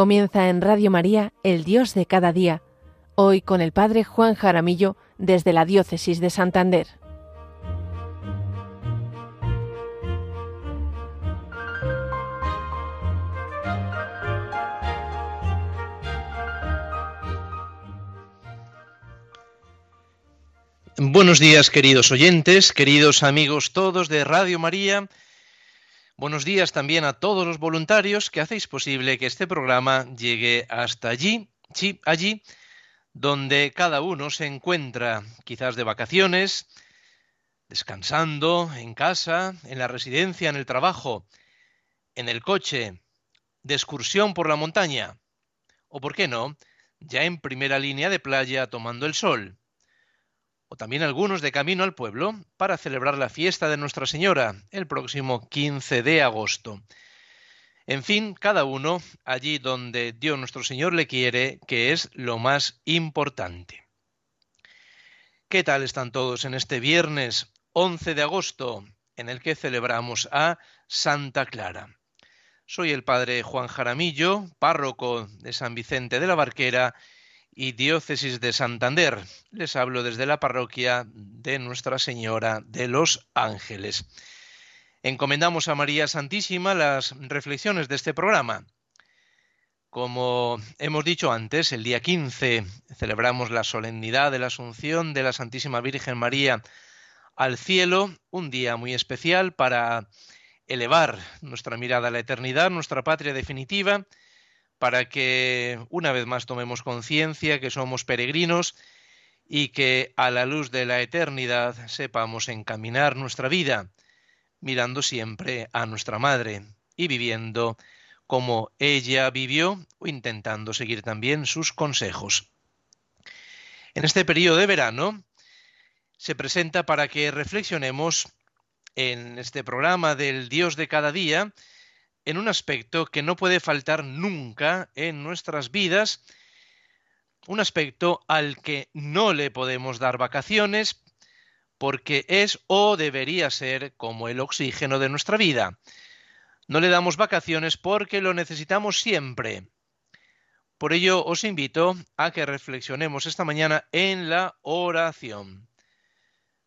Comienza en Radio María, El Dios de cada día, hoy con el Padre Juan Jaramillo desde la Diócesis de Santander. Buenos días queridos oyentes, queridos amigos todos de Radio María Buenos días también a todos los voluntarios que hacéis posible que este programa llegue hasta allí, sí, allí, donde cada uno se encuentra, quizás de vacaciones, descansando en casa, en la residencia, en el trabajo, en el coche, de excursión por la montaña, o por qué no, ya en primera línea de playa tomando el sol o también algunos de camino al pueblo para celebrar la fiesta de Nuestra Señora el próximo 15 de agosto. En fin, cada uno allí donde Dios nuestro Señor le quiere, que es lo más importante. ¿Qué tal están todos en este viernes 11 de agosto, en el que celebramos a Santa Clara? Soy el padre Juan Jaramillo, párroco de San Vicente de la Barquera, y Diócesis de Santander. Les hablo desde la parroquia de Nuestra Señora de los Ángeles. Encomendamos a María Santísima las reflexiones de este programa. Como hemos dicho antes, el día 15 celebramos la solemnidad de la Asunción de la Santísima Virgen María al cielo, un día muy especial para elevar nuestra mirada a la eternidad, nuestra patria definitiva, para que una vez más tomemos conciencia que somos peregrinos y que a la luz de la eternidad sepamos encaminar nuestra vida, mirando siempre a nuestra Madre y viviendo como ella vivió o intentando seguir también sus consejos. En este periodo de verano se presenta para que reflexionemos en este programa del Dios de cada día, en un aspecto que no puede faltar nunca en nuestras vidas, un aspecto al que no le podemos dar vacaciones porque es o debería ser como el oxígeno de nuestra vida. No le damos vacaciones porque lo necesitamos siempre. Por ello os invito a que reflexionemos esta mañana en la oración.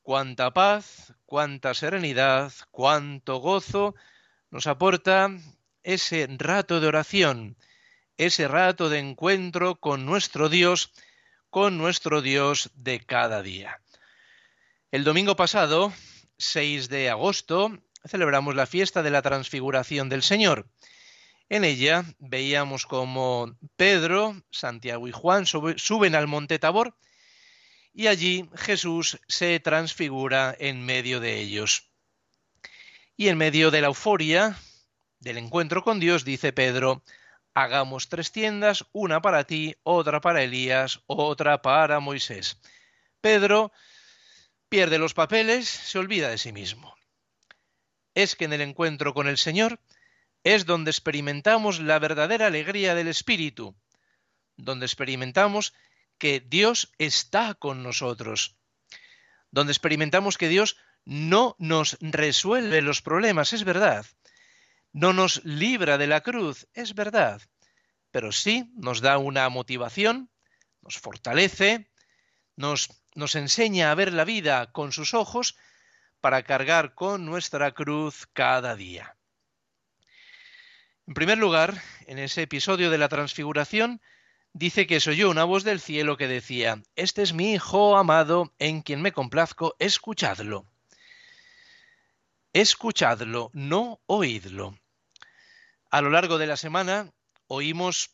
Cuánta paz, cuánta serenidad, cuánto gozo nos aporta ese rato de oración, ese rato de encuentro con nuestro Dios, con nuestro Dios de cada día. El domingo pasado, 6 de agosto, celebramos la fiesta de la transfiguración del Señor. En ella veíamos como Pedro, Santiago y Juan suben al monte Tabor y allí Jesús se transfigura en medio de ellos. Y en medio de la euforia del encuentro con Dios, dice Pedro, hagamos tres tiendas, una para ti, otra para Elías, otra para Moisés. Pedro pierde los papeles, se olvida de sí mismo. Es que en el encuentro con el Señor es donde experimentamos la verdadera alegría del Espíritu, donde experimentamos que Dios está con nosotros, donde experimentamos que Dios no nos resuelve los problemas, es verdad. No nos libra de la cruz, es verdad. Pero sí nos da una motivación, nos fortalece, nos, enseña a ver la vida con sus ojos para cargar con nuestra cruz cada día. En primer lugar, en ese episodio de la transfiguración, dice que soy yo una voz del cielo que decía, Este es mi Hijo amado, en quien me complazco, escuchadlo escuchadlo, no oídlo. A lo largo de la semana oímos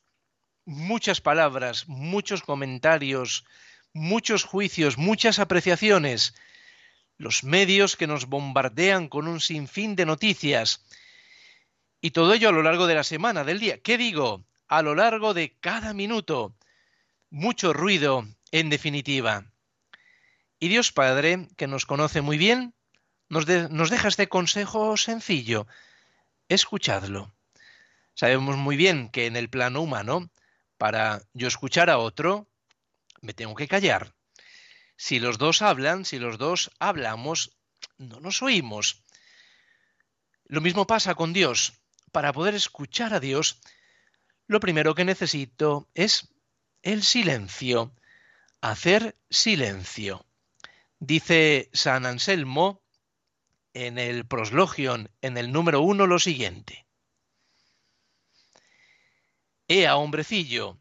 muchas palabras, muchos comentarios, muchos juicios, muchas apreciaciones, los medios que nos bombardean con un sinfín de noticias. Y todo ello a lo largo de la semana, del día. ¿Qué digo? A lo largo de cada minuto. Mucho ruido, en definitiva. Y Dios Padre, que nos conoce muy bien, nos, deja este consejo sencillo. Escuchadlo. Sabemos muy bien que en el plano humano, para yo escuchar a otro, me tengo que callar. Si los dos hablan, si los dos hablamos, no nos oímos. Lo mismo pasa con Dios. Para poder escuchar a Dios, lo primero que necesito es el silencio, hacer silencio. Dice San Anselmo en el proslogion, en el número uno, lo siguiente. Ea, hombrecillo,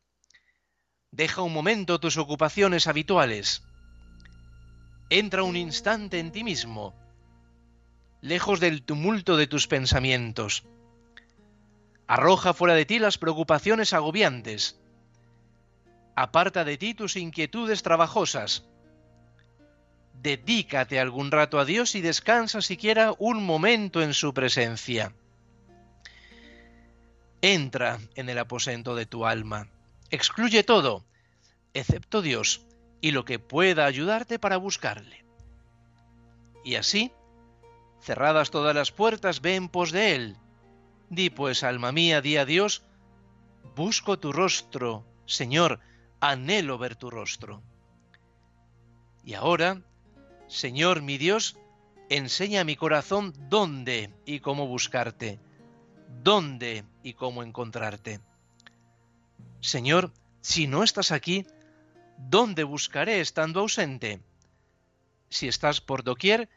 deja un momento tus ocupaciones habituales. Entra un instante en ti mismo, lejos del tumulto de tus pensamientos. Arroja fuera de ti las preocupaciones agobiantes. Aparta de ti tus inquietudes trabajosas dedícate algún rato a Dios y descansa siquiera un momento en su presencia. Entra en el aposento de tu alma, excluye todo, excepto Dios y lo que pueda ayudarte para buscarle. Y así, cerradas todas las puertas, ve en pos de Él. Di pues, alma mía, di a Dios, busco tu rostro, Señor, anhelo ver tu rostro. Y ahora, Señor mi Dios, enseña a mi corazón dónde y cómo buscarte, dónde y cómo encontrarte. Señor, si no estás aquí, ¿dónde buscaré estando ausente? Si estás por doquier,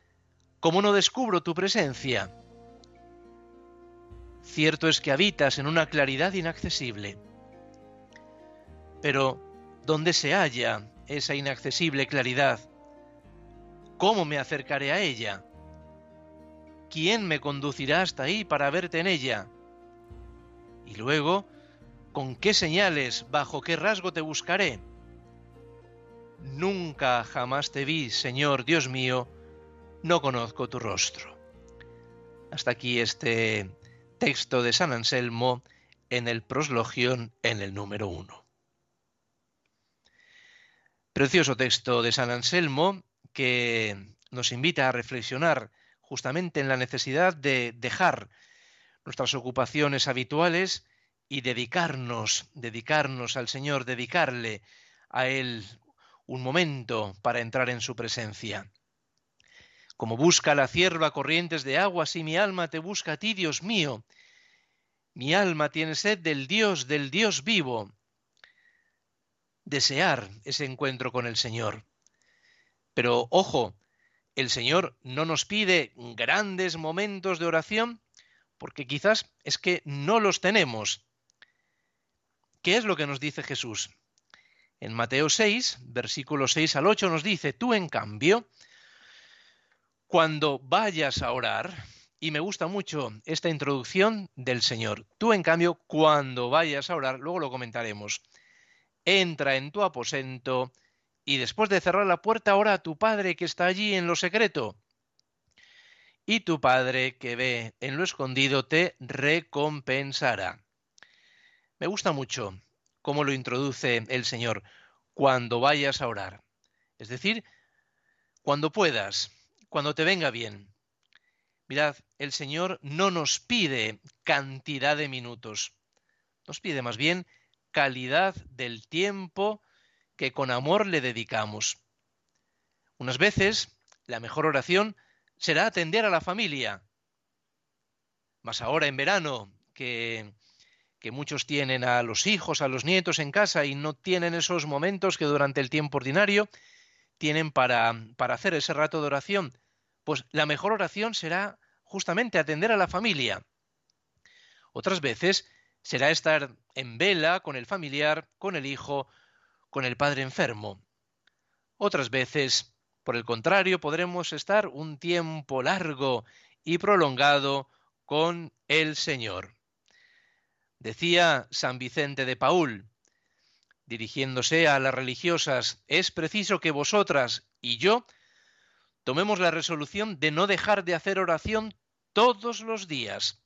¿cómo no descubro tu presencia? Cierto es que habitas en una claridad inaccesible. Pero, ¿dónde se halla esa inaccesible claridad? ¿Cómo me acercaré a ella? ¿Quién me conducirá hasta ahí para verte en ella? Y luego, ¿con qué señales, bajo qué rasgo te buscaré? Nunca jamás te vi, Señor Dios mío, no conozco tu rostro. Hasta aquí este texto de San Anselmo en el proslogión en el número uno. Precioso texto de San Anselmo que nos invita a reflexionar justamente en la necesidad de dejar nuestras ocupaciones habituales y dedicarnos, dedicarnos al Señor, dedicarle a Él un momento para entrar en su presencia. Como busca la cierva corrientes de agua, así mi alma te busca a ti, Dios mío. Mi alma tiene sed del Dios, del Dios vivo. Desear ese encuentro con el Señor. Pero ojo, el Señor no nos pide grandes momentos de oración porque quizás es que no los tenemos. ¿Qué es lo que nos dice Jesús? En Mateo 6, versículos 6 al 8 nos dice, tú en cambio, cuando vayas a orar, y me gusta mucho esta introducción del Señor, tú en cambio, cuando vayas a orar, luego lo comentaremos, entra en tu aposento y después de cerrar la puerta ora a tu Padre que está allí en lo secreto. Y tu Padre que ve en lo escondido te recompensará. Me gusta mucho cómo lo introduce el Señor cuando vayas a orar. Es decir, cuando puedas, cuando te venga bien. Mirad, el Señor no nos pide cantidad de minutos, nos pide más bien calidad del tiempo que con amor le dedicamos. Unas veces la mejor oración será atender a la familia. Más ahora en verano, que, que muchos tienen a los hijos, a los nietos en casa y no tienen esos momentos que durante el tiempo ordinario tienen para, para hacer ese rato de oración. Pues la mejor oración será justamente atender a la familia. Otras veces será estar en vela con el familiar, con el hijo, con el padre enfermo. Otras veces, por el contrario, podremos estar un tiempo largo y prolongado con el Señor. Decía San Vicente de Paul, dirigiéndose a las religiosas, es preciso que vosotras y yo tomemos la resolución de no dejar de hacer oración todos los días.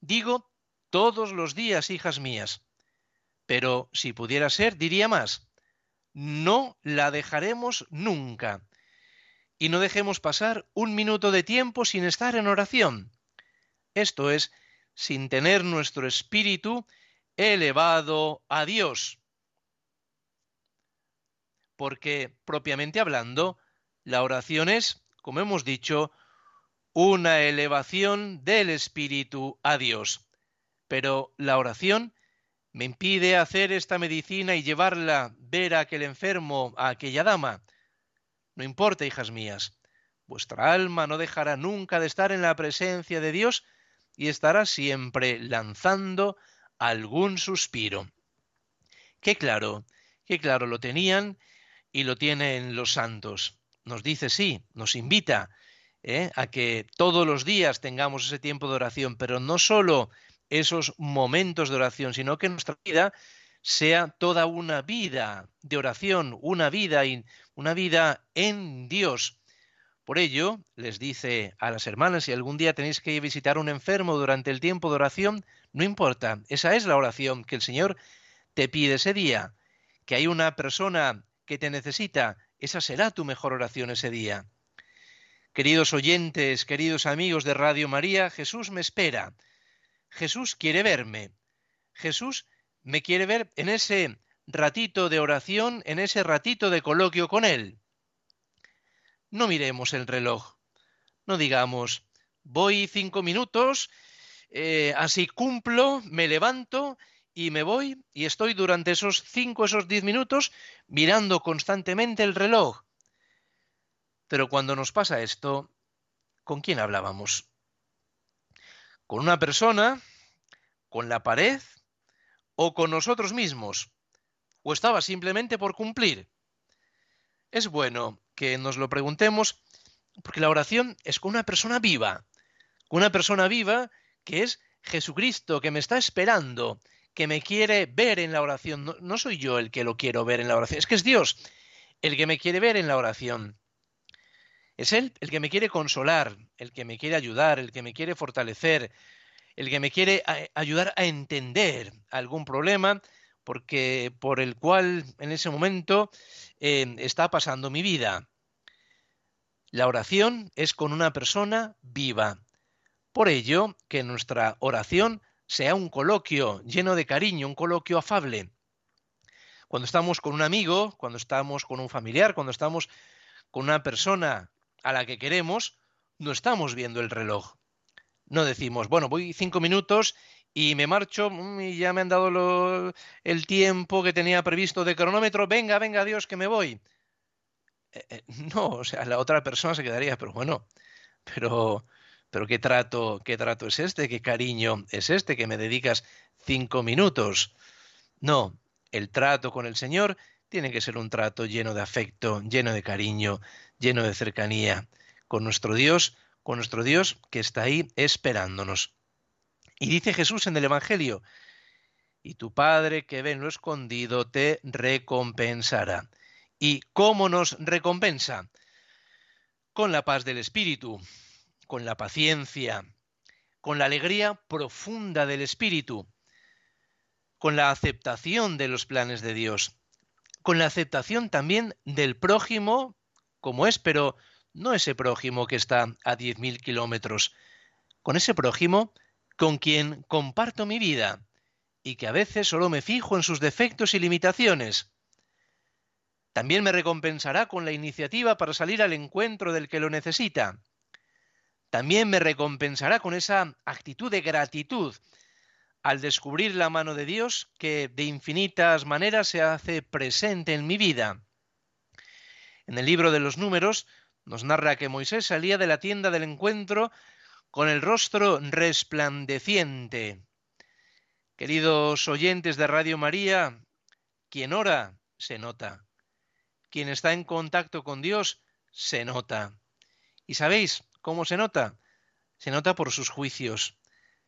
Digo todos los días, hijas mías, pero si pudiera ser, diría más, no la dejaremos nunca. Y no dejemos pasar un minuto de tiempo sin estar en oración. Esto es, sin tener nuestro espíritu elevado a Dios. Porque, propiamente hablando, la oración es, como hemos dicho, una elevación del espíritu a Dios. Pero la oración me impide hacer esta medicina y llevarla, ver a aquel enfermo, a aquella dama. No importa, hijas mías, vuestra alma no dejará nunca de estar en la presencia de Dios y estará siempre lanzando algún suspiro. Qué claro, qué claro lo tenían y lo tienen los santos. Nos dice sí, nos invita ¿eh? a que todos los días tengamos ese tiempo de oración, pero no solo esos momentos de oración, sino que nuestra vida sea toda una vida de oración, una vida, una vida en Dios. Por ello, les dice a las hermanas, si algún día tenéis que visitar a un enfermo durante el tiempo de oración, no importa, esa es la oración que el Señor te pide ese día. Que hay una persona que te necesita, esa será tu mejor oración ese día. Queridos oyentes, queridos amigos de Radio María, Jesús me espera. Jesús quiere verme. Jesús me quiere ver en ese ratito de oración, en ese ratito de coloquio con Él. No miremos el reloj. No digamos, voy cinco minutos, eh, así cumplo, me levanto y me voy y estoy durante esos cinco, esos diez minutos mirando constantemente el reloj. Pero cuando nos pasa esto, ¿con quién hablábamos? ¿Con una persona? ¿Con la pared? ¿O con nosotros mismos? ¿O estaba simplemente por cumplir? Es bueno que nos lo preguntemos porque la oración es con una persona viva, con una persona viva que es Jesucristo, que me está esperando, que me quiere ver en la oración. No, no, soy yo el que lo quiero ver en la oración, es que es Dios el que me quiere ver en la oración. Es Él el que me quiere consolar, el que me quiere ayudar, el que me quiere fortalecer, el que me quiere ayudar a entender algún problema porque por el cual en ese momento eh, está pasando mi vida. La oración es con una persona viva. Por ello, que nuestra oración sea un coloquio lleno de cariño, un coloquio afable. Cuando estamos con un amigo, cuando estamos con un familiar, cuando estamos con una persona a la que queremos, no estamos viendo el reloj. No decimos, bueno, voy cinco minutos y me marcho mm, y ya me han dado el tiempo que tenía previsto de cronómetro, venga, venga, Dios, que me voy. Eh, eh, no, o sea, la otra persona se quedaría, pero bueno, pero, pero qué trato, qué trato es este, qué cariño es este que me dedicas cinco minutos. No, el trato con el Señor tiene que ser un trato lleno de afecto, lleno de cariño, lleno de cercanía con nuestro Dios, con nuestro Dios que está ahí esperándonos. Y dice Jesús en el Evangelio, y tu Padre que ve en lo escondido te recompensará. ¿Y cómo nos recompensa? Con la paz del Espíritu, con la paciencia, con la alegría profunda del Espíritu, con la aceptación de los planes de Dios, con la aceptación también del prójimo como es, pero no ese prójimo que está a 10.000 kilómetros, con ese prójimo con quien comparto mi vida y que a veces solo me fijo en sus defectos y limitaciones. También me recompensará con la iniciativa para salir al encuentro del que lo necesita. También me recompensará con esa actitud de gratitud al descubrir la mano de Dios que de infinitas maneras se hace presente en mi vida. En el libro de los números nos narra que Moisés salía de la tienda del encuentro con el rostro resplandeciente. Queridos oyentes de Radio María, quien ora, se nota. Quien está en contacto con Dios, se nota. ¿Y sabéis cómo se nota? Se nota por sus juicios.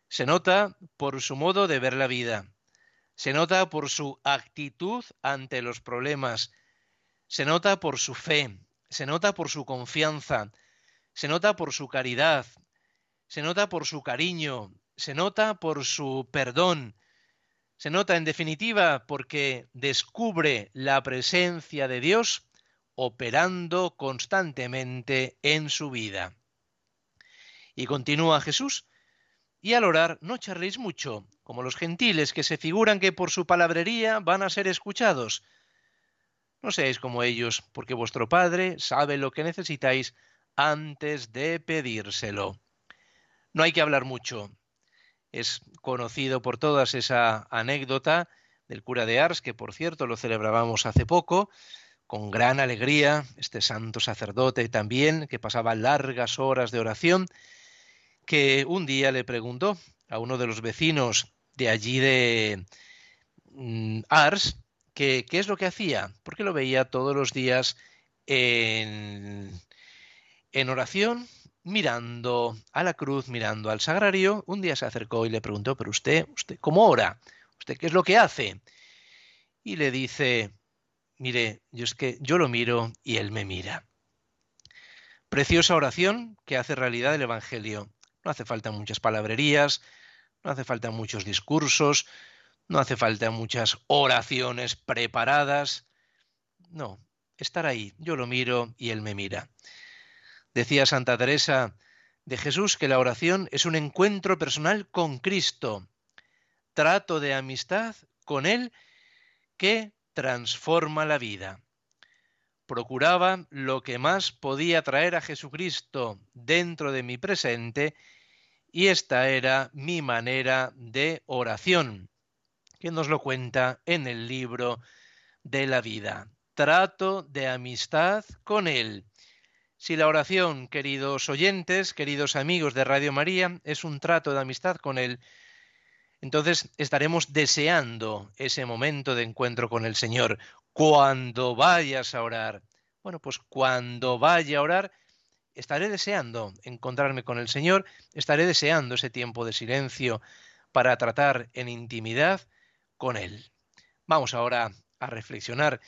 Se nota por su modo de ver la vida. Se nota por su actitud ante los problemas se nota por su fe, se nota por su confianza, se nota por su caridad, se nota por su cariño, se nota por su perdón, se nota en definitiva porque descubre la presencia de Dios operando constantemente en su vida. Y continúa Jesús, y al orar no charléis mucho, como los gentiles que se figuran que por su palabrería van a ser escuchados. No seáis como ellos, porque vuestro Padre sabe lo que necesitáis antes de pedírselo. No hay que hablar mucho. Es conocido por todas esa anécdota del cura de Ars, que por cierto lo celebrábamos hace poco, con gran alegría, este santo sacerdote también, que pasaba largas horas de oración, que un día le preguntó a uno de los vecinos de allí de mm, Ars, qué es lo que hacía, porque lo veía todos los días en, en oración, mirando a la cruz, mirando al sagrario. Un día se acercó y le preguntó, pero usted, usted, ¿cómo ora? ¿Usted qué es lo que hace? Y le dice, mire, yo es que yo lo miro y él me mira. Preciosa oración que hace realidad el Evangelio. No hace falta muchas palabrerías, no hace falta muchos discursos, no hace falta muchas oraciones preparadas. No, estar ahí, yo lo miro y él me mira. Decía Santa Teresa de Jesús que la oración es un encuentro personal con Cristo, trato de amistad con Él que transforma la vida. Procuraba lo que más podía traer a Jesucristo dentro de mi presente y esta era mi manera de oración, que nos lo cuenta en el libro de la vida. Trato de amistad con Él. Si la oración, queridos oyentes, queridos amigos de Radio María, es un trato de amistad con Él, entonces estaremos deseando ese momento de encuentro con el Señor. Cuando vayas a orar, bueno, pues cuando vaya a orar, estaré deseando encontrarme con el Señor, estaré deseando ese tiempo de silencio para tratar en intimidad con Él. Vamos ahora a reflexionar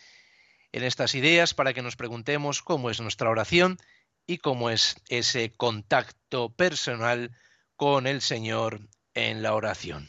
en estas ideas para que nos preguntemos cómo es nuestra oración y cómo es ese contacto personal con el Señor en la oración.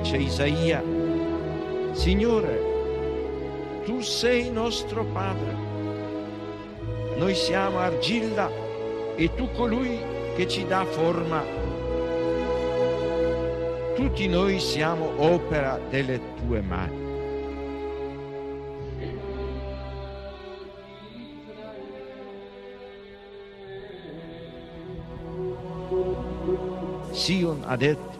Dice Isaia, Signore, tu sei nostro Padre, noi siamo argilla e tu colui che ci dà forma. Tutti noi siamo opera delle tue mani. Sion ha detto,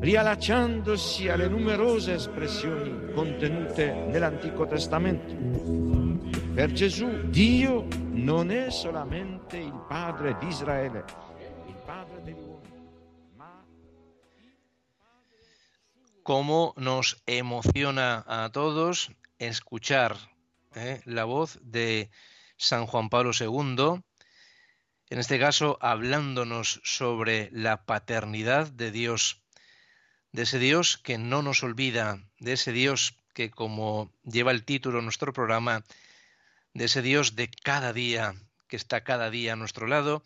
riallacciandosi alle numerose espressioni contenute nell'Antico Testamento. Per Gesù Dio non è solamente il Padre di Israele, il Padre degli. Cómo nos emociona a todos escuchar eh, la voz de San Juan Pablo II, en este caso hablándonos sobre la paternidad de Dios de ese Dios que no nos olvida, de ese Dios que, como lleva el título nuestro programa, de ese Dios de cada día, que está cada día a nuestro lado.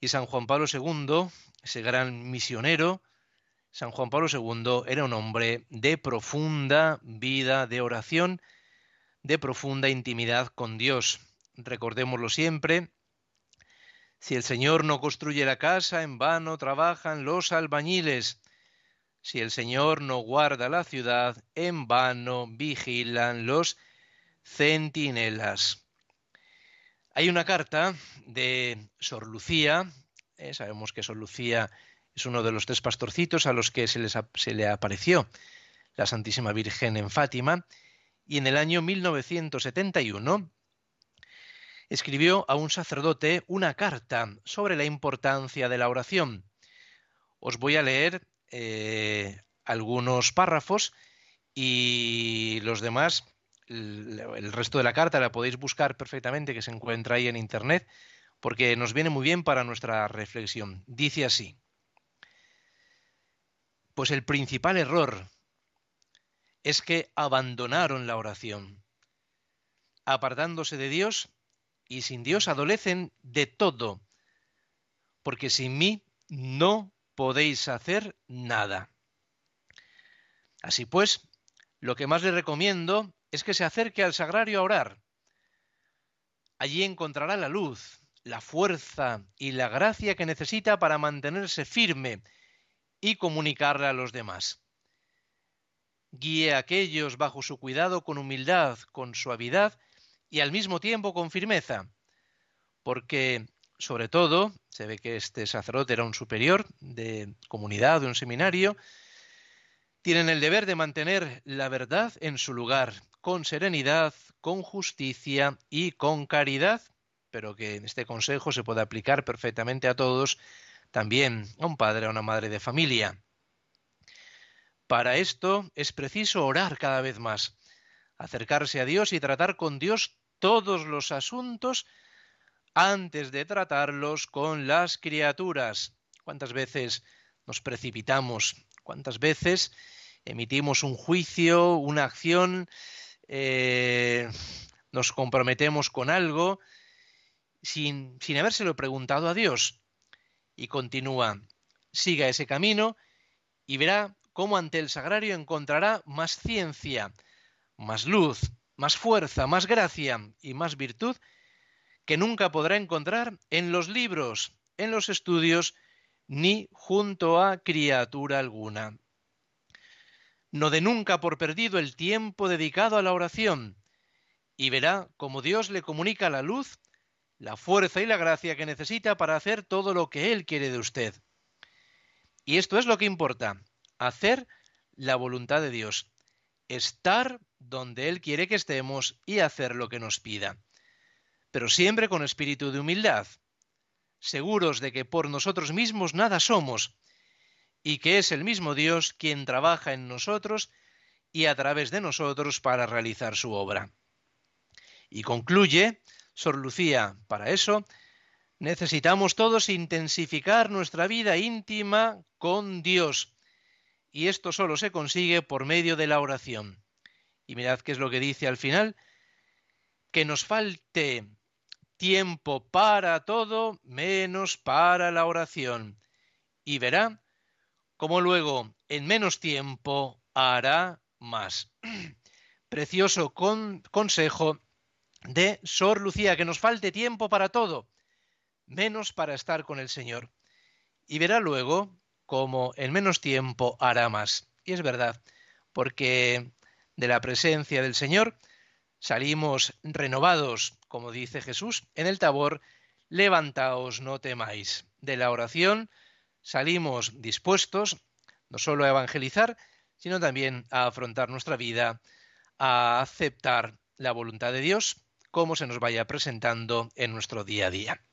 Y San Juan Pablo II, ese gran misionero, San Juan Pablo II era un hombre de profunda vida de oración, de profunda intimidad con Dios. Recordémoslo siempre. Si el Señor no construye la casa, en vano trabajan los albañiles. Si el Señor no guarda la ciudad, en vano vigilan los centinelas. Hay una carta de Sor Lucía, eh, sabemos que Sor Lucía es uno de los tres pastorcitos a los que se, se le apareció la Santísima Virgen en Fátima, y en el año 1971 escribió a un sacerdote una carta sobre la importancia de la oración. Os voy a leer eh, algunos párrafos y los demás, el, resto de la carta la podéis buscar perfectamente, que se encuentra ahí en Internet, porque nos viene muy bien para nuestra reflexión. Dice así, pues el principal error es que abandonaron la oración, apartándose de Dios y sin Dios adolecen de todo, porque sin mí no podéis hacer nada. Así pues, lo que más le recomiendo es que se acerque al sagrario a orar. Allí encontrará la luz, la fuerza y la gracia que necesita para mantenerse firme y comunicarla a los demás. Guíe a aquellos bajo su cuidado con humildad, con suavidad y al mismo tiempo con firmeza, porque sobre todo, se ve que este sacerdote era un superior de comunidad, de un seminario, tienen el deber de mantener la verdad en su lugar, con serenidad, con justicia y con caridad, pero que este consejo se puede aplicar perfectamente a todos, también a un padre, a una madre de familia. Para esto es preciso orar cada vez más, acercarse a Dios y tratar con Dios todos los asuntos antes de tratarlos con las criaturas. ¿Cuántas veces nos precipitamos? ¿Cuántas veces emitimos un juicio, una acción, eh, nos comprometemos con algo sin, sin habérselo preguntado a Dios? Y continúa, siga ese camino y verá cómo ante el sagrario encontrará más ciencia, más luz, más fuerza, más gracia y más virtud que nunca podrá encontrar en los libros, en los estudios, ni junto a criatura alguna. No de nunca por perdido el tiempo dedicado a la oración, y verá cómo Dios le comunica la luz, la fuerza y la gracia que necesita para hacer todo lo que Él quiere de usted. Y esto es lo que importa, hacer la voluntad de Dios, estar donde Él quiere que estemos y hacer lo que nos pida pero siempre con espíritu de humildad, seguros de que por nosotros mismos nada somos, y que es el mismo Dios quien trabaja en nosotros y a través de nosotros para realizar su obra. Y concluye, Sor Lucía, para eso necesitamos todos intensificar nuestra vida íntima con Dios, y esto solo se consigue por medio de la oración. Y mirad qué es lo que dice al final, que nos falte tiempo para todo menos para la oración. Y verá cómo luego en menos tiempo hará más. Precioso consejo de Sor Lucía, que nos falte tiempo para todo, menos para estar con el Señor. Y verá luego cómo en menos tiempo hará más. Y es verdad, porque de la presencia del Señor salimos renovados, como dice Jesús en el tabor, levantaos, no temáis. De la oración salimos dispuestos, no solo a evangelizar, sino también a afrontar nuestra vida, a aceptar la voluntad de Dios como se nos vaya presentando en nuestro día a día.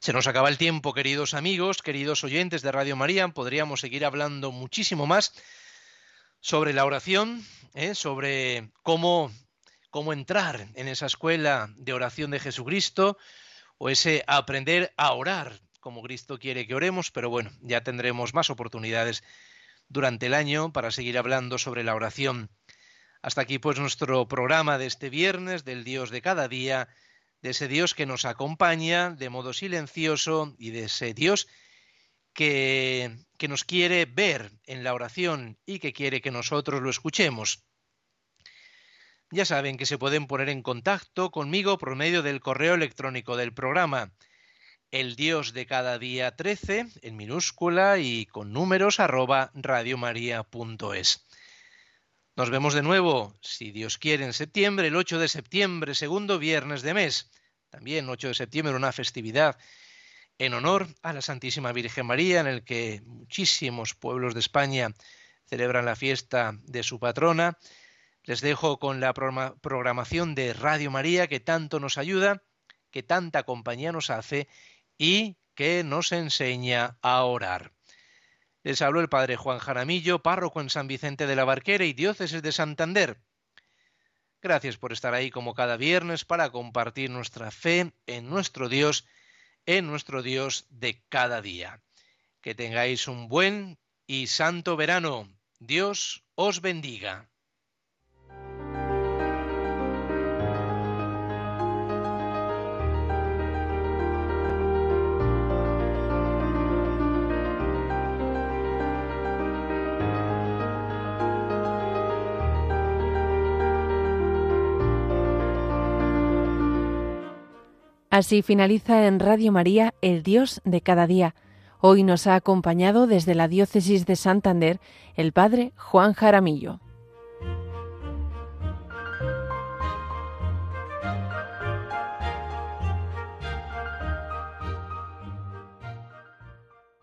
Se nos acaba el tiempo, queridos amigos, queridos oyentes de Radio María. Podríamos seguir hablando muchísimo más sobre la oración, ¿eh? sobre cómo, cómo entrar en esa escuela de oración de Jesucristo o ese aprender a orar como Cristo quiere que oremos, pero bueno, ya tendremos más oportunidades durante el año para seguir hablando sobre la oración. Hasta aquí pues nuestro programa de este viernes del Dios de cada día, de ese Dios que nos acompaña de modo silencioso y de ese Dios que, que nos quiere ver en la oración y que quiere que nosotros lo escuchemos. Ya saben que se pueden poner en contacto conmigo por medio del correo electrónico del programa el Dios de cada día 13 en minúscula y con números arroba radiomaria.es. Nos vemos de nuevo, si Dios quiere, en septiembre, el 8 de septiembre, segundo viernes de mes. También 8 de septiembre, una festividad en honor a la Santísima Virgen María, en el que muchísimos pueblos de España celebran la fiesta de su patrona. Les dejo con la programación de Radio María que tanto nos ayuda, que tanta compañía nos hace y que nos enseña a orar. Les habló el padre Juan Jaramillo, párroco en San Vicente de la Barquera y diócesis de Santander. Gracias por estar ahí como cada viernes para compartir nuestra fe en nuestro Dios, en nuestro Dios de cada día. Que tengáis un buen y santo verano. Dios os bendiga. Así finaliza en Radio María El Dios de cada día. Hoy nos ha acompañado desde la diócesis de Santander el Padre Juan Jaramillo.